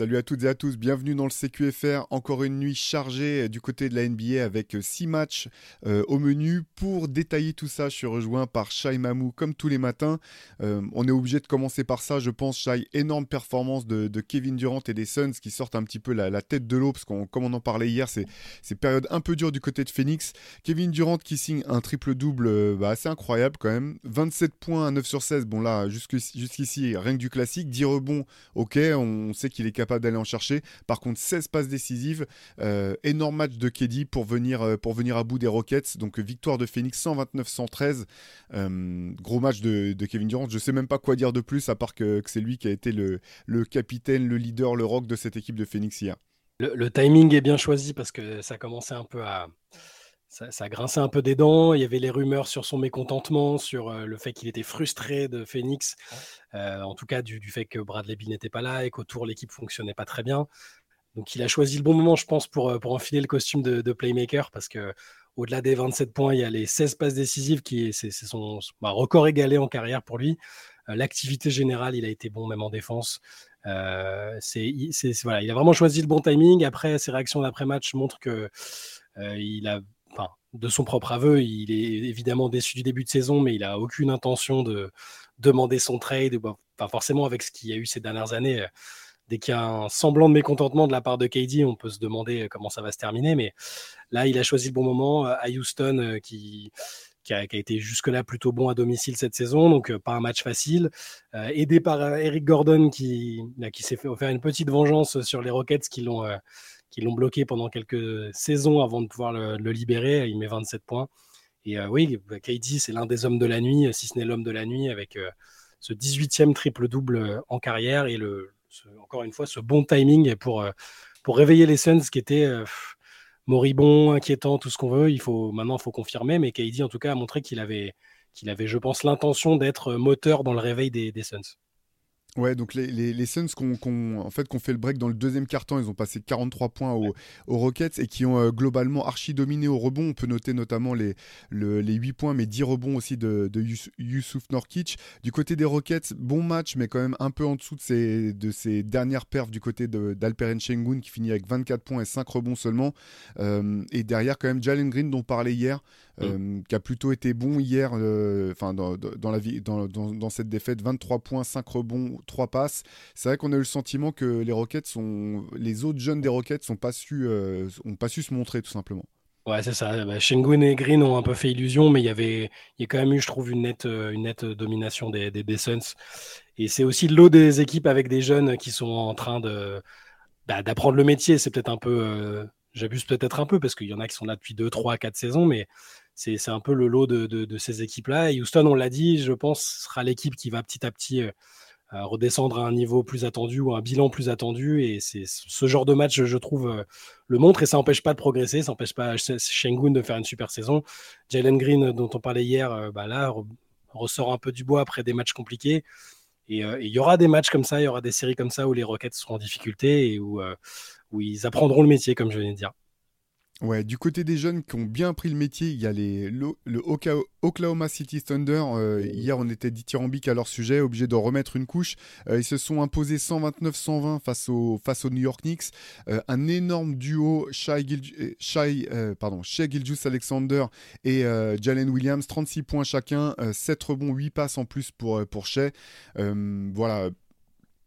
Salut à toutes et à tous, bienvenue dans le CQFR. Encore une nuit chargée du côté de la NBA avec six matchs euh, au menu. Pour détailler tout ça, je suis rejoint par Shai Mamou comme tous les matins. Euh, on est obligé de commencer par ça, je pense. Shai, énorme performance de, Kevin Durant et des Suns qui sortent un petit peu la, tête de l'eau parce qu'on, comme on en parlait hier, c'est, c'est période un peu dure du côté de Phoenix. Kevin Durant qui signe un triple-double euh, bah, assez incroyable quand même. 27 points à 9 sur 16. Bon là, jusqu'ici, rien que du classique. 10 rebonds, ok, on sait qu'il est capable d'aller en chercher. Par contre, 16 passes décisives, euh, énorme match de Keddy pour venir, euh, pour venir à bout des Rockets. Donc victoire de Phoenix 129-113. Euh, gros match de, Kevin Durant. Je sais même pas quoi dire de plus à part que, c'est lui qui a été le, capitaine, le leader, le rock de cette équipe de Phoenix hier. Le, timing est bien choisi parce que ça commençait un peu à, ça, ça, grinçait un peu des dents. Il y avait les rumeurs sur son mécontentement, sur le fait qu'il était frustré de Phoenix, en tout cas du, fait que Bradley Beal n'était pas là et qu'autour l'équipe fonctionnait pas très bien. Donc il a choisi le bon moment, je pense, pour, pour enfiler le costume de, playmaker parce que au-delà des 27 points, il y a les 16 passes décisives qui c'est son bah, record égalé en carrière pour lui. L'activité générale, il a été bon même en défense. c'est, voilà, il a vraiment choisi le bon timing. Après, ses réactions d'après-match montrent que il a de son propre aveu, il est évidemment déçu du début de saison, mais il a aucune intention de demander son trade. Pas forcément avec ce qu'il y a eu ces dernières années. Euh, dès qu'il y a un semblant de mécontentement de la part de KD, on peut se demander euh, comment ça va se terminer. Mais là, il a choisi le bon moment euh, à Houston, qui, a, été jusque-là plutôt bon à domicile cette saison, donc pas un match facile. aidé par Eric Gordon, qui, qui s'est fait faire une petite vengeance sur les Rockets qui l'ont qui l'ont bloqué pendant quelques saisons avant de pouvoir le, libérer. Il met 27 points. Et euh, oui, KD, c'est l'un des hommes de la nuit, si ce n'est l'homme de la nuit, avec euh, ce 18e triple-double euh, en carrière et le, encore une fois ce bon timing pour, pour réveiller les Suns qui étaient moribonds, inquiétants, tout ce qu'on veut. Il faut, maintenant, il faut confirmer, mais KD, en tout cas, a montré qu'il avait, qu'il avait, je pense, l'intention d'être moteur dans le réveil des Suns. Ouais, donc les, Suns qu'on en fait, fait le break dans le deuxième quart-temps, ils ont passé 43 points aux, Rockets et qui ont euh, globalement archi dominé au rebond. On peut noter notamment les, les 8 points, mais 10 rebonds aussi de, de Yusuf Norkic. Du côté des Rockets, bon match, mais quand même un peu en dessous de ses, de ses dernières perfs du côté d'Alperen Shengun qui finit avec 24 points et 5 rebonds seulement. Euh, et derrière, quand même, Jalen Green, dont on parlait hier, mm. euh, qui a plutôt été bon hier, enfin dans, dans, la vie, dans, dans, dans cette défaite, 23 points, 5 rebonds trois passes. C'est vrai qu'on a eu le sentiment que les Rockets sont, les autres jeunes des Rockets sont pas su, euh, ont pas su se montrer tout simplement. Ouais, c'est ça. Bah, Shengun et Green ont un peu fait illusion, mais il y avait, il y a quand même eu, je trouve, une nette, euh, une nette domination des, des, Suns. Et c'est aussi l'eau des équipes avec des jeunes qui sont en train de bah, d'apprendre le métier. C'est peut-être un peu, euh, j'abuse peut-être un peu parce qu'il y en a qui sont là depuis 2, 3, 4 saisons, mais c'est un peu le lot de, ces équipes-là. Et Houston, on l'a dit, je pense, sera l'équipe qui va petit à petit redescendre à un niveau plus attendu ou un bilan plus attendu. Et c'est ce genre de match, je trouve, euh, le montre et ça n'empêche pas de progresser, ça n'empêche pas Shengun de faire une super saison. Jalen Green, dont on parlait hier, euh, bah là, ressort un peu du bois après des matchs compliqués. Euh, et il y aura des matchs comme ça, il y aura des séries comme ça où les Rockets seront en difficulté et où, où ils apprendront le métier, comme je viens de dire. Ouais, du côté des jeunes qui ont bien pris le métier, il y a les, le, Oklahoma City Thunder. Euh, hier, on était dithyrambique à leur sujet, obligé de remettre une couche. Euh, ils se sont imposés 129-120 face au, face aux New York Knicks. Euh, un énorme duo, Shai, Shai, pardon, Gilgis Alexander et Jalen Williams, 36 points chacun, 7 rebonds, 8 passes en plus pour, pour Shai. voilà,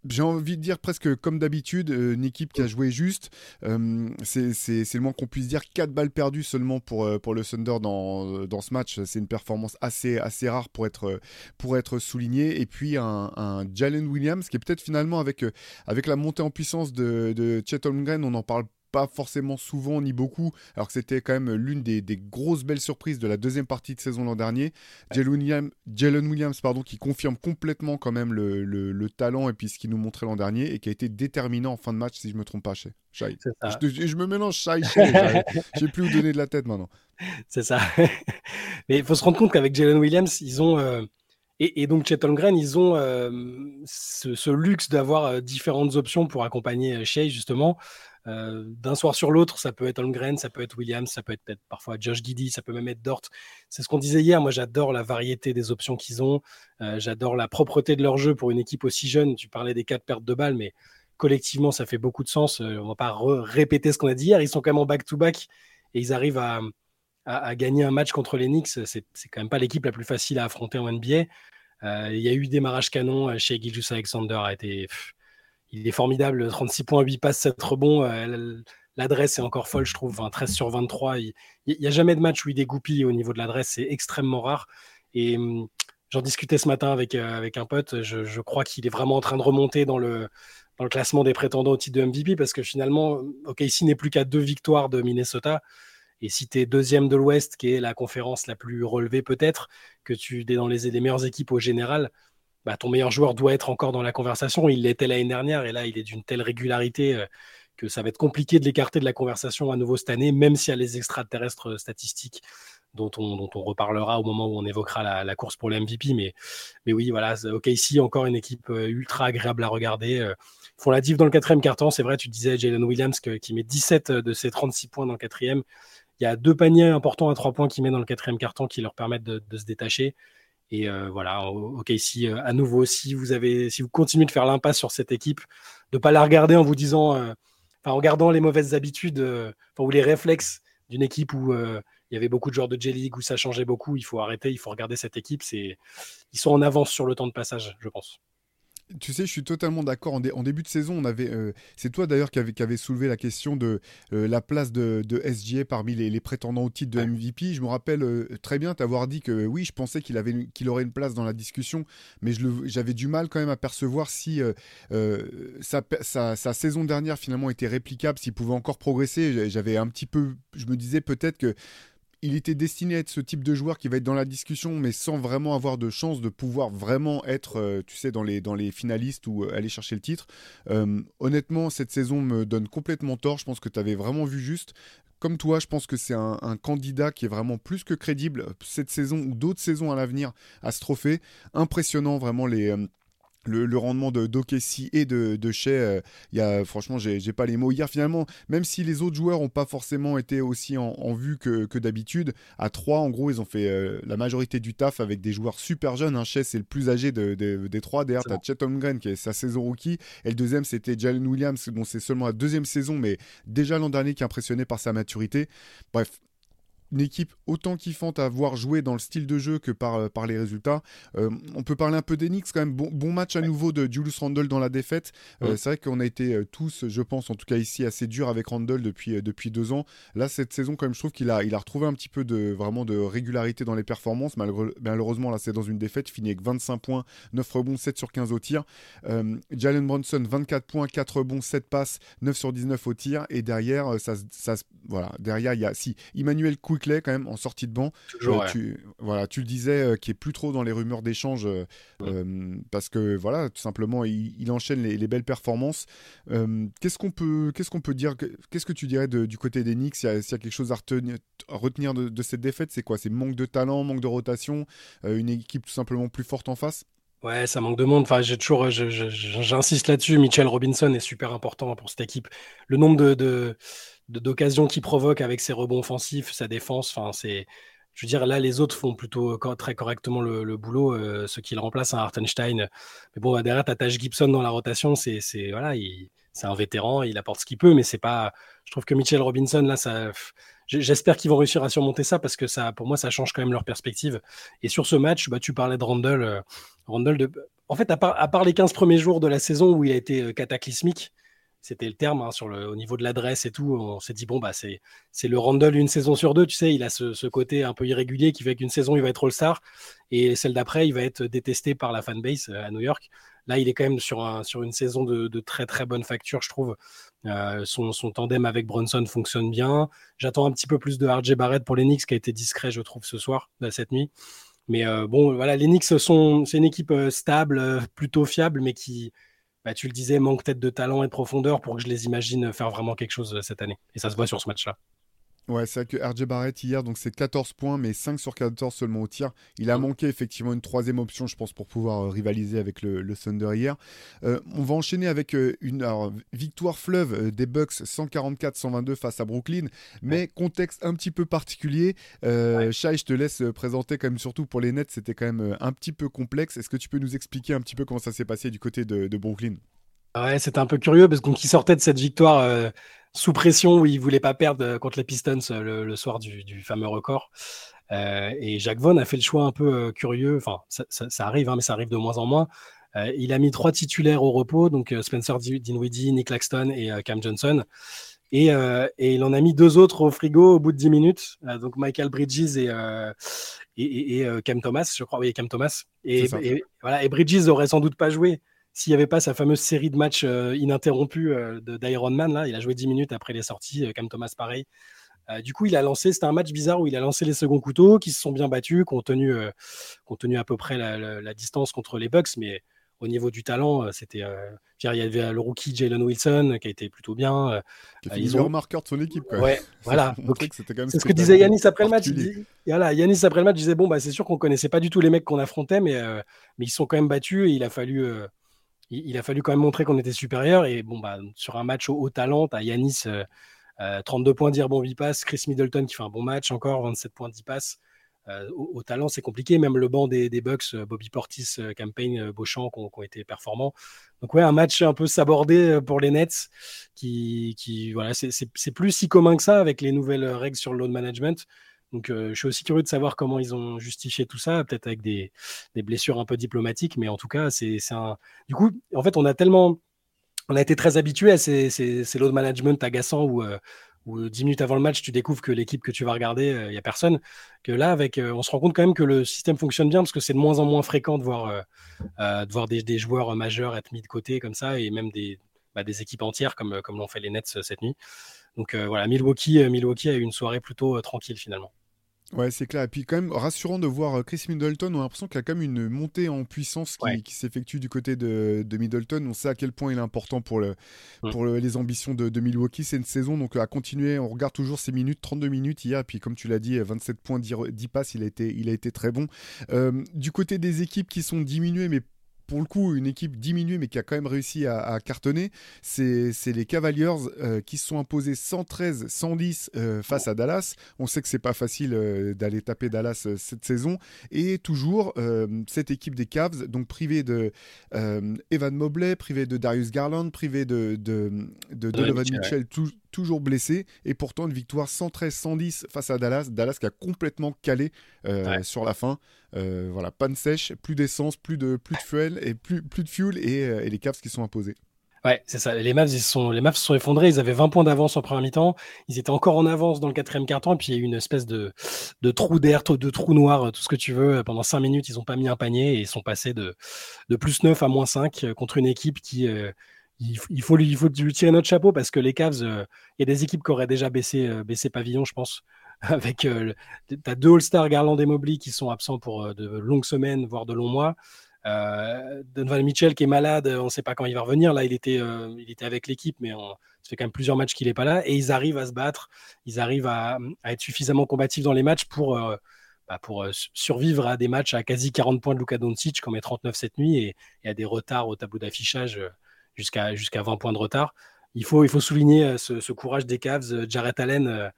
j'ai envie de dire presque comme d'habitude, euh, une équipe qui a joué juste. Euh, c'est le moins qu'on puisse dire. 4 balles perdues seulement pour, euh, pour le Thunder dans, dans ce match. C'est une performance assez, assez rare pour être, pour être souligné. Et puis un, un Jalen Williams qui est peut-être finalement avec, avec la montée en puissance de, de Chet Holmgren, on en parle pas forcément souvent ni beaucoup, alors que c'était quand même l'une des, grosses belles surprises de la deuxième partie de saison l'an dernier. Jalen Williams, pardon, qui confirme complètement quand même le, talent et puis ce qu'il nous montrait l'an dernier et qui a été déterminant en fin de match, si je me trompe pas, chez Je, je, me mélange Shai, j'ai plus où donner de la tête maintenant. C'est ça. Mais il faut se rendre compte qu'avec Jalen Williams, ils ont... Euh, et, donc Chet Holmgren, ils ont euh, ce, luxe d'avoir euh, différentes options pour accompagner Shea justement. Euh, d'un soir sur l'autre, ça peut être Holmgren, ça peut être Williams, ça peut être, être parfois Josh Giddy, ça peut même être Dort. C'est ce qu'on disait hier. Moi, j'adore la variété des options qu'ils ont. Euh, j'adore la propreté de leur jeu pour une équipe aussi jeune. Tu parlais des quatre pertes de balles, mais collectivement, ça fait beaucoup de sens. on va pas répéter ce qu'on a dit hier. Ils sont quand même en back-to-back et ils arrivent à, gagner un match contre les Knicks. C'est quand même pas l'équipe la plus facile à affronter en NBA. il y a eu démarrage canon chez Gilgis Alexander. A été, il est formidable. 36 points, 8 passes, 7 rebonds l'adresse est encore folle, je trouve. 13 sur 23. Il n'y a jamais de match où il dégoupille au niveau de l'adresse. C'est extrêmement rare. Et hum, j'en discutais ce matin avec, euh, un pote. Je, crois qu'il est vraiment en train de remonter dans le, dans le classement des prétendants au titre de MVP parce que finalement, OK, ici n'est plus qu'à deux victoires de Minnesota. Et si tu es deuxième de l'Ouest, qui est la conférence la plus relevée peut-être, que tu es dans les, les meilleures équipes au général, bah, ton meilleur joueur doit être encore dans la conversation. Il l'était l'année dernière et là, il est d'une telle régularité. Euh, que ça va être compliqué de l'écarter de la conversation à nouveau cette année, même s'il y a les extraterrestres statistiques dont on, reparlera au moment où on évoquera la, course pour le MVP. Mais, mais oui, voilà, OK, ici, encore une équipe euh, ultra agréable à regarder. Euh, ils font la div dans le quatrième carton. C'est vrai, tu disais Jalen Williams qui met 17 de ses 36 points dans le quatrième. Il y a deux paniers importants à trois points qu'il met dans le quatrième carton qui leur permettent de, se détacher. Et euh, voilà, OK, ici, à nouveau, si vous, avez, si vous continuez de faire l'impasse sur cette équipe, de ne pas la regarder en vous disant en gardant les mauvaises habitudes euh, ou les réflexes d'une équipe où euh, il y avait beaucoup de joueurs de J-League, où ça changeait beaucoup, il faut arrêter, il faut regarder cette équipe. Ils sont en avance sur le temps de passage, je pense. Tu sais, je suis totalement d'accord. En, début de saison, on avait, euh, c'est toi d'ailleurs qui avait, qui soulevé la question de euh, la place de, de SGA parmi les, prétendants au titre de MVP. Je me rappelle euh, très bien t'avoir dit que oui, je pensais qu'il avait, qu'il aurait une place dans la discussion, mais j'avais du mal quand même à percevoir si sa, sa, saison dernière finalement était réplicable, s'il pouvait encore progresser. J'avais un petit peu, je me disais peut-être que il était destiné à être ce type de joueur qui va être dans la discussion, mais sans vraiment avoir de chance de pouvoir vraiment être, euh, tu sais, dans les, finalistes ou euh, aller chercher le titre. Euh, honnêtement, cette saison me donne complètement tort. Je pense que tu avais vraiment vu juste. Comme toi, je pense que c'est un, un, candidat qui est vraiment plus que crédible cette saison ou d'autres saisons à l'avenir à ce trophée. Impressionnant vraiment les le, rendement de d'Okessi et de, de Shea, euh, y a, franchement, j'ai pas les mots. Hier, finalement, même si les autres joueurs n'ont pas forcément été aussi en, vue que, que d'habitude, à 3, en gros, ils ont fait euh, la majorité du taf avec des joueurs super jeunes. Hein. Shea, c'est le plus âgé de, des trois. Derrière, tu as Chet Holmgren qui est sa saison rookie. Et le deuxième, c'était Jalen Williams, dont c'est seulement la deuxième saison, mais déjà l'an dernier qui est impressionné par sa maturité. Bref, une équipe autant kiffante à voir jouer dans le style de jeu que par, euh, par les résultats. Euh, on peut parler un peu d'Enix quand même. Bon, bon, match à nouveau de Julius Randle dans la défaite. Euh, c'est vrai qu'on a été tous, je pense, en tout cas ici, assez dur avec Randle depuis, depuis deux ans. Là, cette saison, quand même, je trouve qu'il a, il a retrouvé un petit peu de, vraiment de régularité dans les performances. malheureusement, là, c'est dans une défaite. Il finit avec 25 points, 9 rebonds, 7 sur 15 au tir. Jalen Bronson, 24 points, 4 rebonds, 7 passes, 9 sur 19 au tir. Et derrière, ça, ça, voilà, derrière, il y a si Emmanuel Quick quand même en sortie de banc. Euh, tu, voilà, tu le disais, euh, qui est plus trop dans les rumeurs d'échange euh, parce que voilà, tout simplement, il, enchaîne les, belles performances. qu'est-ce qu'on peut, qu'est-ce qu'on peut dire Qu'est-ce que tu dirais du côté des Knicks? S'il y, a quelque chose à retenir, de, cette défaite, c'est quoi? C'est manque de talent, manque de rotation, une équipe tout simplement plus forte en face? Ouais, ça manque de monde. Enfin, j'ai toujours, j'insiste là-dessus. Mitchell Robinson est super important pour cette équipe. Le nombre de d'occasions qu'il provoque avec ses rebonds offensifs, sa défense. Enfin, c'est, je veux dire, là, les autres font plutôt très correctement le, boulot, euh, ceux qui le remplacent, un Hartenstein. Mais bon, derrière, Taj Gibson dans la rotation, c'est, voilà, un vétéran, il apporte ce qu'il peut, mais c'est pas. Je trouve que Mitchell Robinson, là, ça. J'espère qu'ils vont réussir à surmonter ça parce que ça, pour moi, ça change quand même leur perspective. Et sur ce match, bah, tu parlais de Randall. Euh, Randall de... En fait, à part, à part, les 15 premiers jours de la saison où il a été euh, cataclysmique, c'était le terme hein, sur le, au niveau de l'adresse et tout. On s'est dit bon bah c'est le Randall une saison sur deux, tu sais, il a ce, côté un peu irrégulier qui fait qu'une saison il va être All-Star et celle d'après il va être détesté par la fanbase euh, à New York. Là il est quand même sur un sur une saison de, très très bonne facture, je trouve. Euh, son, tandem avec Bronson fonctionne bien. J'attends un petit peu plus de RJ Barrett pour les Knicks qui a été discret, je trouve, ce soir, cette nuit. Mais euh, bon, voilà, les Knicks c'est une équipe stable, plutôt fiable, mais qui bah, tu le disais, manque peut-être de talent et de profondeur pour que je les imagine faire vraiment quelque chose euh, cette année. Et ça se voit sur ce match-là. Ouais, c'est vrai que RJ Barrett hier, donc c'est 14 points, mais 5 sur 14 seulement au tir. Il a mm. manqué effectivement une troisième option, je pense, pour pouvoir euh, rivaliser avec le, Thunder hier. Euh, on va enchaîner avec euh, une victoire fleuve des Bucks 144-122 face à Brooklyn, mais contexte un petit peu particulier. Euh, Shai, je te laisse présenter quand même, surtout pour les Nets, c'était quand même un petit peu complexe. Est-ce que tu peux nous expliquer un petit peu comment ça s'est passé du côté de Brooklyn? Ouais, c'était un peu curieux parce qu'il sortait de cette victoire sous pression où il voulait pas perdre contre les Pistons le, soir du, fameux record. et Jacques Vaughan a fait le choix un peu curieux. Enfin, ça, arrive, hein, mais ça arrive de moins en moins. il a mis trois titulaires au repos, donc Spencer Dinwiddie, Nick Laxton et Cam Johnson. Et, il en a mis deux autres au frigo au bout de 10 minutes, donc Michael Bridges et, et, Cam Thomas, je crois, oui, Cam Thomas. Et, voilà, et Bridges aurait sans doute pas joué s'il n'y avait pas sa fameuse série de matchs euh, ininterrompus euh, d'Iron Man. Là, il a joué 10 minutes après les sorties, Cam Thomas pareil. du coup, il a lancé, c'était un match bizarre où il a lancé les seconds couteaux qui se sont bien battus, qui ont tenu, tenu à peu près la, distance contre les Bucks, mais au niveau du talent, c'était. il y avait le rookie Jalen Wilson qui a été plutôt bien. Qui a ils ont marqueur de son équipe. Quoi. Ouais, voilà. C'est ce que disait Yanis après le match. Il voilà, Yanis après le match disait bon bah c'est sûr qu'on connaissait pas du tout les mecs qu'on affrontait, mais mais ils sont quand même battus et il a fallu il, a fallu quand même montrer qu'on était supérieur. Et bon, bah, sur un match au haut talent, as Yanis, 32 points, dire bon 8 passes. Chris Middleton qui fait un bon match encore, 27 points, 10 passes. Euh, au, talent, c'est compliqué. Même le banc des, Bucks, euh, Bobby Portis, euh, Campaign, Beauchamp, qui ont, été performants. Donc, ouais, un match un peu sabordé pour les Nets. Qui, qui voilà, c'est plus si commun que ça avec les nouvelles règles sur le load management. Donc, je suis aussi curieux de savoir comment ils ont justifié tout ça, peut-être avec des, blessures un peu diplomatiques, mais en tout cas, c'est un. Du coup, en fait, on a tellement. On a été très habitué à ces, ces, load management agaçants où, où 10 minutes avant le match, tu découvres que l'équipe que tu vas regarder, il n'y a personne. Que là, avec, on se rend compte quand même que le système fonctionne bien parce que c'est de moins en moins fréquent de voir, de voir des, joueurs majeurs être mis de côté comme ça et même des, bah, des équipes entières comme, comme l'ont fait les Nets cette nuit. Donc voilà, Milwaukee, Milwaukee a eu une soirée plutôt tranquille finalement. Ouais, c'est clair. Et puis quand même rassurant de voir euh, Chris Middleton. On a l'impression qu'il y a quand même une montée en puissance qui, s'effectue du côté de, Middleton. On sait à quel point il est important pour, le, mm. pour les ambitions de, Milwaukee. C'est une saison, donc à continuer. On regarde toujours ses minutes, 32 minutes hier. Et puis comme tu l'as dit, 27 points, 10, passes. Il a été, il a été très bon. Euh, du côté des équipes qui sont diminuées, mais pour le coup, une équipe diminuée, mais qui a quand même réussi à, cartonner, c'est les Cavaliers euh, qui se sont imposés 113-110 euh, face à Dallas. On sait que c'est pas facile euh, d'aller taper Dallas cette saison. Et toujours, cette équipe des Cavs, donc privée de Evan Mobley, privée de Darius Garland, privée de, de, Donovan Mitchell, toujours blessé. Et pourtant, une victoire 113-110 face à Dallas. Dallas qui a complètement calé sur la fin. Euh, voilà, panne sèche, plus d'essence, plus de, plus de fuel et plus, plus de fuel et, euh, et les Cavs qui sont imposés. Ouais, c'est ça. Les Mavs, ils sont, les Mavs se sont effondrés. Ils avaient 20 points d'avance en première mi-temps. Ils étaient encore en avance dans le quatrième quart-temps. Et puis, il y a eu une espèce de, de trou d'air, de trou noir, tout ce que tu veux. Pendant 5 minutes, ils n'ont pas mis un panier et ils sont passés de, de plus 9 à moins 5 euh, contre une équipe qui, il, faut lui, tirer notre chapeau parce que les Cavs, il y a des équipes qui auraient déjà baissé, baissé pavillon, je pense avec euh, as deux All-Stars Garland et Mobley qui sont absents pour euh, de longues semaines, voire de longs mois. Euh, Donovan Mitchell qui est malade, on ne sait pas quand il va revenir. Là, il était, euh, il était avec l'équipe, mais on, ça fait quand même plusieurs matchs qu'il n'est pas là. Et ils arrivent à se battre, ils arrivent à, être suffisamment combatifs dans les matchs pour, bah, pour survivre à des matchs à quasi 40 points de Luka Doncic, comme est 39 cette nuit, et, à des retards au tableau d'affichage jusqu'à jusqu'à 20 points de retard. Il faut, il faut souligner ce, ce courage des Cavs. Jarrett Allen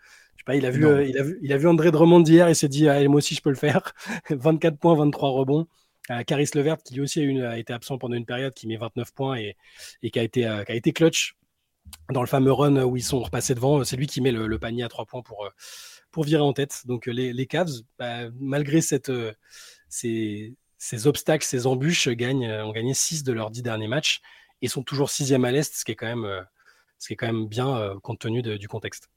pas, il a vu, euh, il a vu, il a vu André Drummond hier et s'est dit, ah, moi aussi je peux le faire. 24 points, 23 rebonds. Euh, Caris Levert, qui lui aussi a, été absent pendant une période, qui met 29 points et, qui, a été, euh, qui a été clutch dans le fameux run où ils sont repassés devant. C'est lui qui met le, panier à 3 points pour, pour virer en tête. Donc les, les Cavs, bah, malgré cette, ces, ces, obstacles, ces embûches, gagnent, ont gagné 6 de leurs 10 derniers matchs et sont toujours 6 à l'Est, ce qui est quand même, ce qui est quand même bien compte tenu du contexte.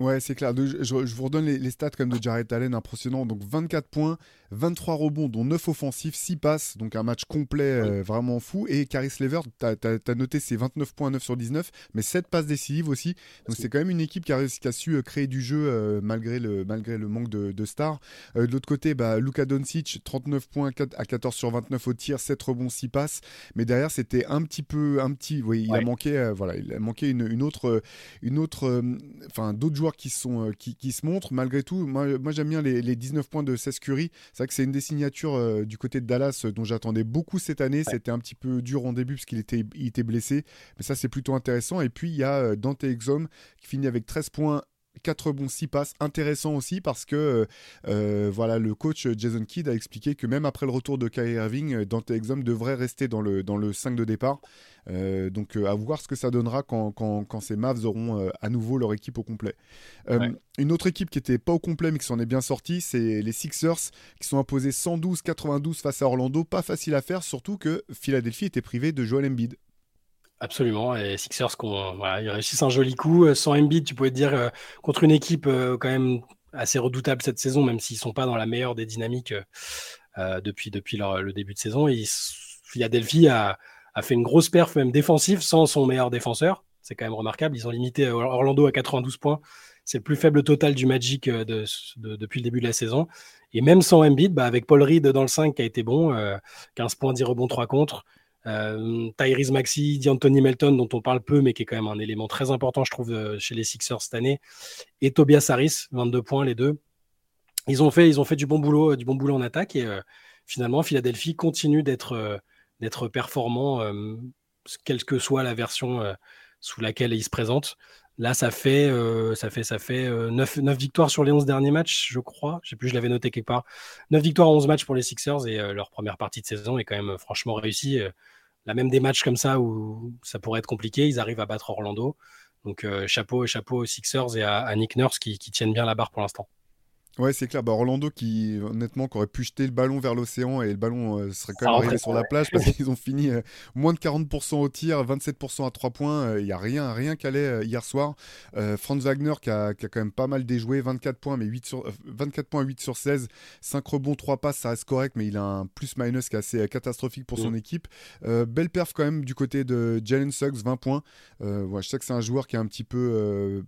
Ouais, c'est clair. Je, vous redonne les, stats comme de Jared Allen, impressionnant. Donc 24 points, 23 rebonds, dont 9 offensifs, 6 passes. Donc un match complet euh, vraiment fou. Et Caris Lever, tu as, noté ses 29 points, 9 sur 19, mais 7 passes décisives aussi. Donc c'est quand même une équipe qui a, qui a su euh, créer du jeu euh, malgré, le, malgré le manque de, stars. de l'autre côté, bah, Luka Doncic, 39 points à 14 sur 29 au tir, 7 rebonds, 6 passes. Mais derrière, c'était un petit peu. Un petit, oui, il, a manqué, voilà, il a manqué une, une autre. Une autre enfin, d'autres joueurs qui, sont, euh, qui, qui, se montrent. Malgré tout, moi, moi j'aime bien les, les, 19 points de Seth Curry. C'est vrai que c'est une des signatures euh, du côté de Dallas euh, dont j'attendais beaucoup cette année. C'était un petit peu dur en début parce qu'il était, il était blessé. Mais ça, c'est plutôt intéressant. Et puis, il y a Dante Exum qui finit avec 13 points 4 bons 6 passes. Intéressant aussi parce que voilà, le coach Jason Kidd a expliqué que même après le retour de Kyrie Irving, Dante Exum devrait rester dans le, dans le 5 de départ. donc à voir ce que ça donnera quand, quand, quand ces Mavs auront à nouveau leur équipe au complet. Une autre équipe qui n'était pas au complet mais qui s'en est bien sortie, c'est les Sixers qui sont imposés 112-92 face à Orlando. Pas facile à faire, surtout que Philadelphie était privé de Joel Embiid. Absolument. Et Sixers, ils réussissent un joli coup. Euh, sans Embiid, tu pouvais te dire, euh, contre une équipe euh, quand même assez redoutable cette saison, même s'ils ne sont pas dans la meilleure des dynamiques depuis, le début de saison. Philadelphie a, a, fait une grosse perf, même défensive, sans son meilleur défenseur. C'est quand même remarquable. Ils ont limité Orlando à 92 points. C'est le plus faible total du Magic depuis le début de la saison. Et même sans Embiid, bah, avec Paul Reed dans le 5 qui a été bon, 15 points, 10 rebonds, 3 contre. Euh, Tyrese Maxi, D'Anthony Melton, dont on parle peu, mais qui est quand même un élément très important, je trouve, euh, chez les Sixers cette année. Et Tobias Harris, 22 points, les deux. Ils ont fait, ils ont fait du bon boulot, euh, du bon boulot en attaque. Et finalement, Philadelphie continue d'être d'être performant, quelle que soit la version sous laquelle il se présente. Là, ça fait, euh, ça fait, ça fait 9, euh, victoires sur les 11 derniers matchs, je crois. Je sais plus, je l'avais noté quelque part. 9 victoires en 11 matchs pour les Sixers et euh, leur première partie de saison est quand même franchement réussie. la même des matchs comme ça où ça pourrait être compliqué, ils arrivent à battre Orlando. Donc chapeau, chapeau aux Sixers et à, Nick Nurse qui tiennent bien la barre pour l'instant. Ouais, c'est clair. Bah, Orlando qui, honnêtement, qui aurait pu jeter le ballon vers l'océan et le ballon euh, serait quand même arrivé sur la plage parce qu'ils ont fini euh, moins de 40% au tir, 27% à 3 points. Il euh, n'y a rien, rien qu'allait hier soir. Franz Wagner qui a, qui a, quand même pas mal déjoué, 24 points, mais 8 sur, 24 points, 8 sur 16, 5 rebonds, 3 passes, ça reste correct, mais il a un plus-minus qui est assez catastrophique pour son mm. équipe. belle perf quand même du côté de Jalen Suggs, 20 points. Ouais, je sais que c'est un joueur qui est un petit peu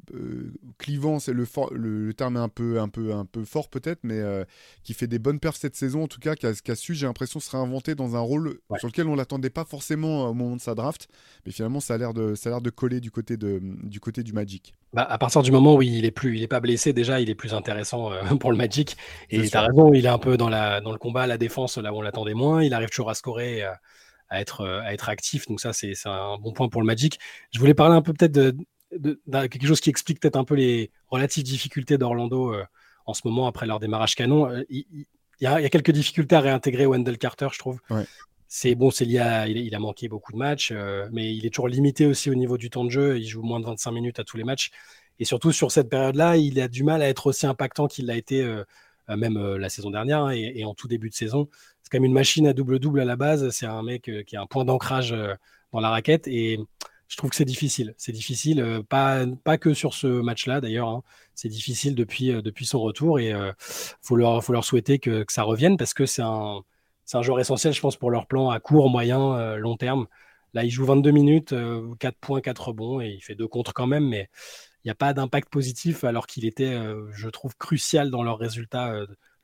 clivant, c'est le, le, le, terme est un peu, un peu, un peu fort peut-être, mais euh, qui fait des bonnes perfs cette saison, en tout cas, qui a, su, j'ai l'impression, se réinventer dans un rôle sur lequel on l'attendait pas forcément euh, au moment de sa draft, mais finalement, ça a l'air de, ça a l'air de coller du côté, de, du côté du Magic. Bah, à partir du moment où il est plus, il est pas blessé déjà, il est plus intéressant euh, pour le Magic. Et tu as raison, il est un peu dans, la, dans le combat, la défense, là où on l'attendait moins. Il arrive toujours à scorer. à être, à être actif. Donc ça, c'est un bon point pour le Magic. Je voulais parler un peu peut-être de, de, quelque chose qui explique peut-être un peu les relatives difficultés d'Orlando en ce moment après leur démarrage canon. Euh, il, y a, quelques difficultés à réintégrer Wendell Carter, je trouve. C'est bon, c'est lié à, il, a manqué beaucoup de matchs, euh, mais il est toujours limité aussi au niveau du temps de jeu. Il joue moins de 25 minutes à tous les matchs. Et surtout sur cette période-là, il a du mal à être aussi impactant qu'il l'a été euh, même la saison dernière hein, et, en tout début de saison. C'est quand même une machine à double-double à la base. C'est un mec qui a un point d'ancrage dans la raquette. Et je trouve que c'est difficile. C'est difficile, pas, pas que sur ce match-là d'ailleurs. Hein. C'est difficile depuis, depuis son retour et il faut, leur, faut leur souhaiter que, que, ça revienne parce que c'est un, un joueur essentiel, je pense, pour leur plan à court, moyen, long terme. Là, il joue 22 minutes, 4 points, 4 rebonds et il fait deux contre quand même, mais il n'y a pas d'impact positif alors qu'il était, je trouve, crucial dans leurs résultats,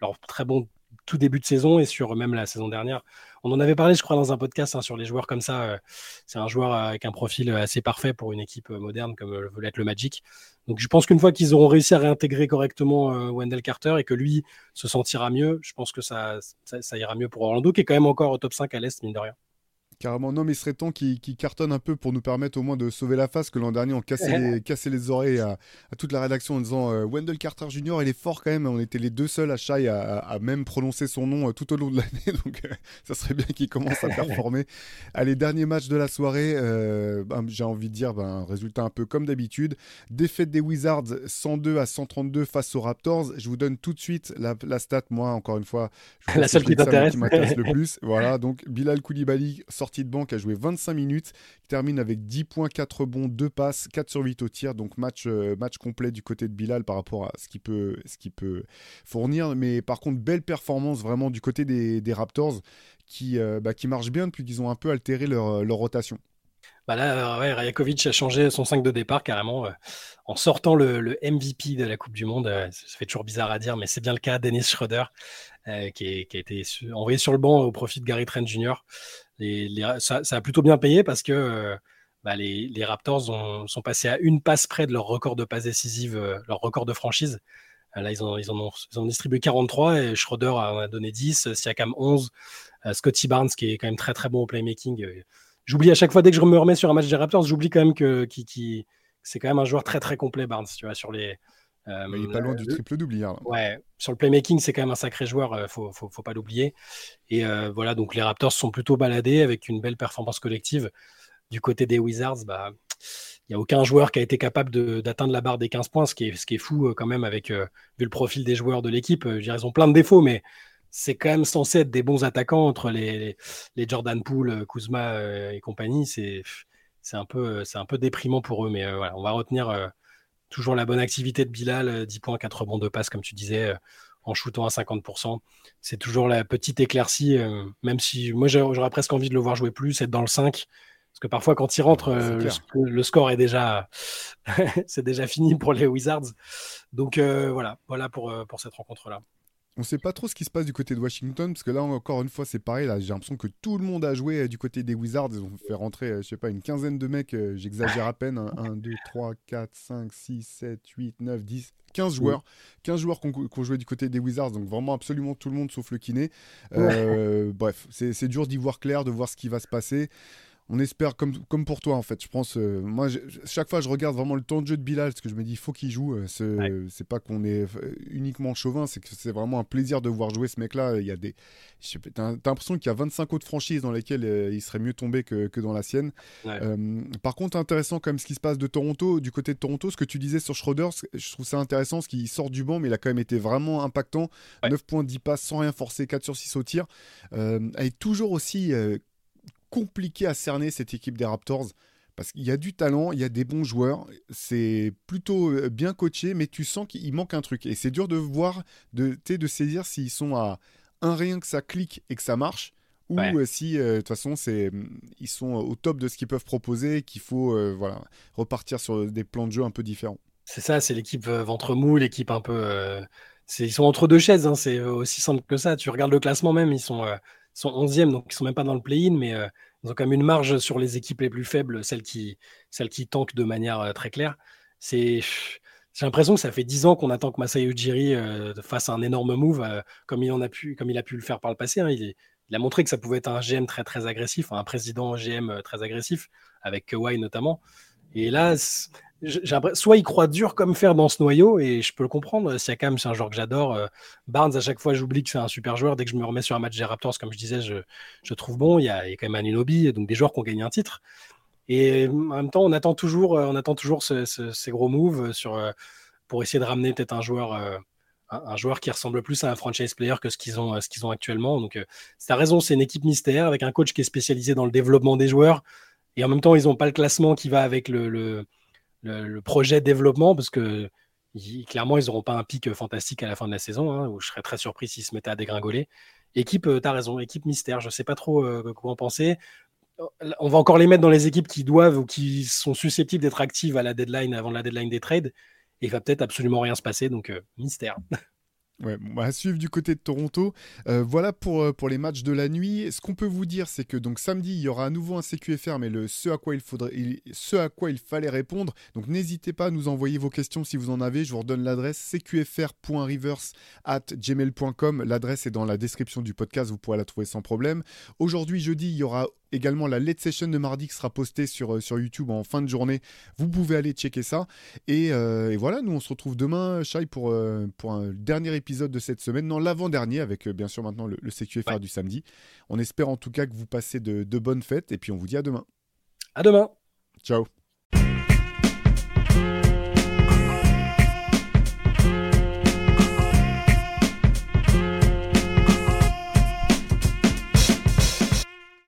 leur très bon tout début de saison et sur même la saison dernière. On en avait parlé, je crois, dans un podcast hein, sur les joueurs comme ça. Euh, c'est un joueur avec un profil assez parfait pour une équipe euh, moderne comme veut l'être le Magic. Donc je pense qu'une fois qu'ils auront réussi à réintégrer correctement euh, Wendell Carter et que lui se sentira mieux, je pense que ça, ça ira mieux pour Orlando, qui est quand même encore au top 5 à l'Est, mine de rien. Carrément, non, mais il serait temps qu'il cartonne un peu pour nous permettre au moins de sauver la face. Que l'an dernier, on cassait les, cassait les oreilles à, toute la rédaction en disant euh, Wendell Carter Jr., il est fort quand même. On était les deux seuls à Shai à, même prononcer son nom euh, tout au long de l'année. Donc, euh, ça serait bien qu'il commence à performer. Allez, dernier match de la soirée. Ben, j'ai envie de dire ben, un résultat un peu comme d'habitude. Défaite des Wizards 102 à 132 face aux Raptors. Je vous donne tout de suite la, stat, moi, encore une fois. la seule qui t'intéresse. le plus. Voilà, donc Bilal Koulibaly sort de banque a joué 25 minutes, il termine avec 10 points, 4 bons, 2 passes, 4 sur 8 au tir, donc match, euh, match complet du côté de Bilal par rapport à ce qu'il peut, ce peut fournir. Mais par contre, belle performance vraiment du côté des, Raptors qui, euh, bah, qui marchent bien depuis qu'ils ont un peu altéré leur, leur rotation. Bah là, ouais, Rajakovic a changé son 5 de départ carrément en sortant le, MVP de la Coupe du Monde. ça fait toujours bizarre à dire, mais c'est bien le cas. Dennis Schroeder, qui, a été envoyé sur le banc au profit de Gary Trent Jr ça, a plutôt bien payé parce que euh, bah, les, Raptors sont passés à une passe près de leur record de passe décisive, euh, leur record de franchise. Euh, là, ils, ont, ils, ont, distribué 43 et Schroeder en a donné 10, Siakam 11, Scotty Barnes qui est quand même très très bon au playmaking. J'oublie à chaque fois, dès que je me remets sur un match des Raptors, j'oublie quand même que, c'est quand même un joueur très très complet, Barnes. Tu vois, sur les, Euh, il est pas loin du triple double hier. Ouais, sur le playmaking, c'est quand même un sacré joueur, euh, faut, faut, faut, pas l'oublier. Et euh, voilà, donc les Raptors sont plutôt baladés avec une belle performance collective. Du côté des Wizards, bah, il n'y a aucun joueur qui a été capable d'atteindre la barre des 15 points, ce qui est, ce qui est fou quand même avec vu le profil des joueurs de l'équipe. ils ont plein de défauts, mais c'est quand même censé être des bons attaquants entre les, les, Jordan Poole, Kuzma et compagnie. C'est un, peu, un peu déprimant pour eux, mais voilà, on va retenir toujours la bonne activité de Bilal, 10 points, 4 rebonds de passe, comme tu disais, euh, en shootant à 50%. C'est toujours la petite éclaircie, euh, même si moi j'aurais presque envie de le voir jouer plus, être dans le 5. Parce que parfois, quand il rentre, euh, le, score est déjà, c'est déjà fini pour les Wizards. Donc voilà, voilà pour, pour cette rencontre-là on sait pas trop ce qui se passe du côté de Washington, parce que là, encore une fois, c'est pareil. Là, j'ai l'impression que tout le monde a joué euh, du côté des Wizards. Ils ont fait rentrer, euh, je sais pas, une quinzaine de mecs. Euh, j'exagère à peine. 1, 2, 3, 4, 5, 6, 7, 8, 9, 10, 15 joueurs. 15 joueurs qui ont, joué du côté des Wizards. Donc vraiment absolument tout le monde sauf le kiné. bref, c'est dur d'y voir clair, de voir ce qui va se passer on espère comme, comme pour toi en fait. Je pense, euh, moi, chaque fois, je regarde vraiment le temps de jeu de Bilal parce que je me dis, il faut qu'il joue. Euh, c'est pas qu'on est euh, uniquement chauvin, c'est que c'est vraiment un plaisir de voir jouer ce mec-là. Il y a des, t'as l'impression qu'il y a 25 autres franchises dans lesquelles il serait mieux tombé que, que dans la sienne. par contre, intéressant quand même ce qui se passe de Toronto, du côté de Toronto, ce que tu disais sur Schroeder, je trouve ça intéressant, ce qu'il sort du banc, mais il a quand même été vraiment impactant. 9 points, 10 passes sans rien forcer, 4 sur 6 au tir. elle est toujours aussi compliqué à cerner cette équipe des Raptors parce qu'il y a du talent, il y a des bons joueurs, c'est plutôt euh, bien coaché, mais tu sens qu'il manque un truc. Et c'est dur de voir, de, de saisir s'ils sont à un rien que ça clique et que ça marche, ou euh, si euh, de toute façon c'est ils sont au top de ce qu'ils peuvent proposer, qu'il faut voilà repartir sur des plans de jeu un peu différents. C'est ça, c'est l'équipe ventre mou, l'équipe un peu. ils sont entre deux chaises, hein, c'est aussi simple que ça. Tu regardes le classement même, ils sont sont 11e, donc ils sont même pas dans le play-in, mais euh, ils ont quand même une marge sur les équipes les plus faibles, celles qui, celles qui tankent de manière euh, très claire. C'est, j'ai l'impression que ça fait 10 ans qu'on attend que Masai Ujiri euh, fasse un énorme move, comme, il en a pu, comme il a pu le faire par le passé. Hein. Il, il, a montré que ça pouvait être un GM très très agressif, un président GM très agressif, avec Kawhi notamment. Et là, soit il croit dur comme fer dans ce noyau, et je peux le comprendre. Siakam, c'est un joueur que j'adore. Euh, Barnes, à chaque fois, j'oublie que c'est un super joueur. Dès que je me remets sur un match des Raptors, comme je disais, je, trouve bon. Il y, a, quand même Anunobi, donc des joueurs qui ont gagné un titre. Et en même temps, on attend toujours, euh, on attend toujours ces gros moves euh, pour essayer de ramener peut-être un joueur, un, joueur qui ressemble plus à un franchise player que ce qu'ils ont, ce ont actuellement. Donc, c'est raison, c'est une équipe mystère avec un coach qui est spécialisé dans le développement des joueurs. Et en même temps, ils n'ont pas le classement qui va avec le, projet développement, parce que clairement, ils n'auront pas un pic fantastique à la fin de la saison, hein, où je serais très surpris s'ils se mettaient à dégringoler. Équipe, euh, tu as raison, équipe mystère, je ne sais pas trop euh, comment penser. On va encore les mettre dans les équipes qui doivent ou qui sont susceptibles d'être actives à la deadline, avant la deadline des trades. Et il va peut-être absolument rien se passer, donc euh, mystère. Ouais, on va suivre du côté de Toronto. Euh, voilà pour, euh, pour les matchs de la nuit. Ce qu'on peut vous dire, c'est que donc samedi, il y aura à nouveau un CQFR, mais le, ce, à quoi il faudrait, à fallait répondre. Donc n'hésitez pas à nous envoyer vos questions si vous en avez. Je vous redonne l'adresse cqfr.reverse.gmail.com. L'adresse est dans la description du podcast, vous pourrez la trouver sans problème. Aujourd'hui, jeudi, il y aura également la late session de mardi qui sera postée sur, euh, sur YouTube en fin de journée. Vous pouvez aller checker ça. Et, euh, voilà, nous on se retrouve demain, Shai, pour, euh, pour un dernier épisode de cette semaine, non l'avant-dernier, avec bien sûr maintenant le, le CQFR du samedi. On espère en tout cas que vous passez de, de bonnes fêtes et puis on vous dit à demain. À demain. Ciao.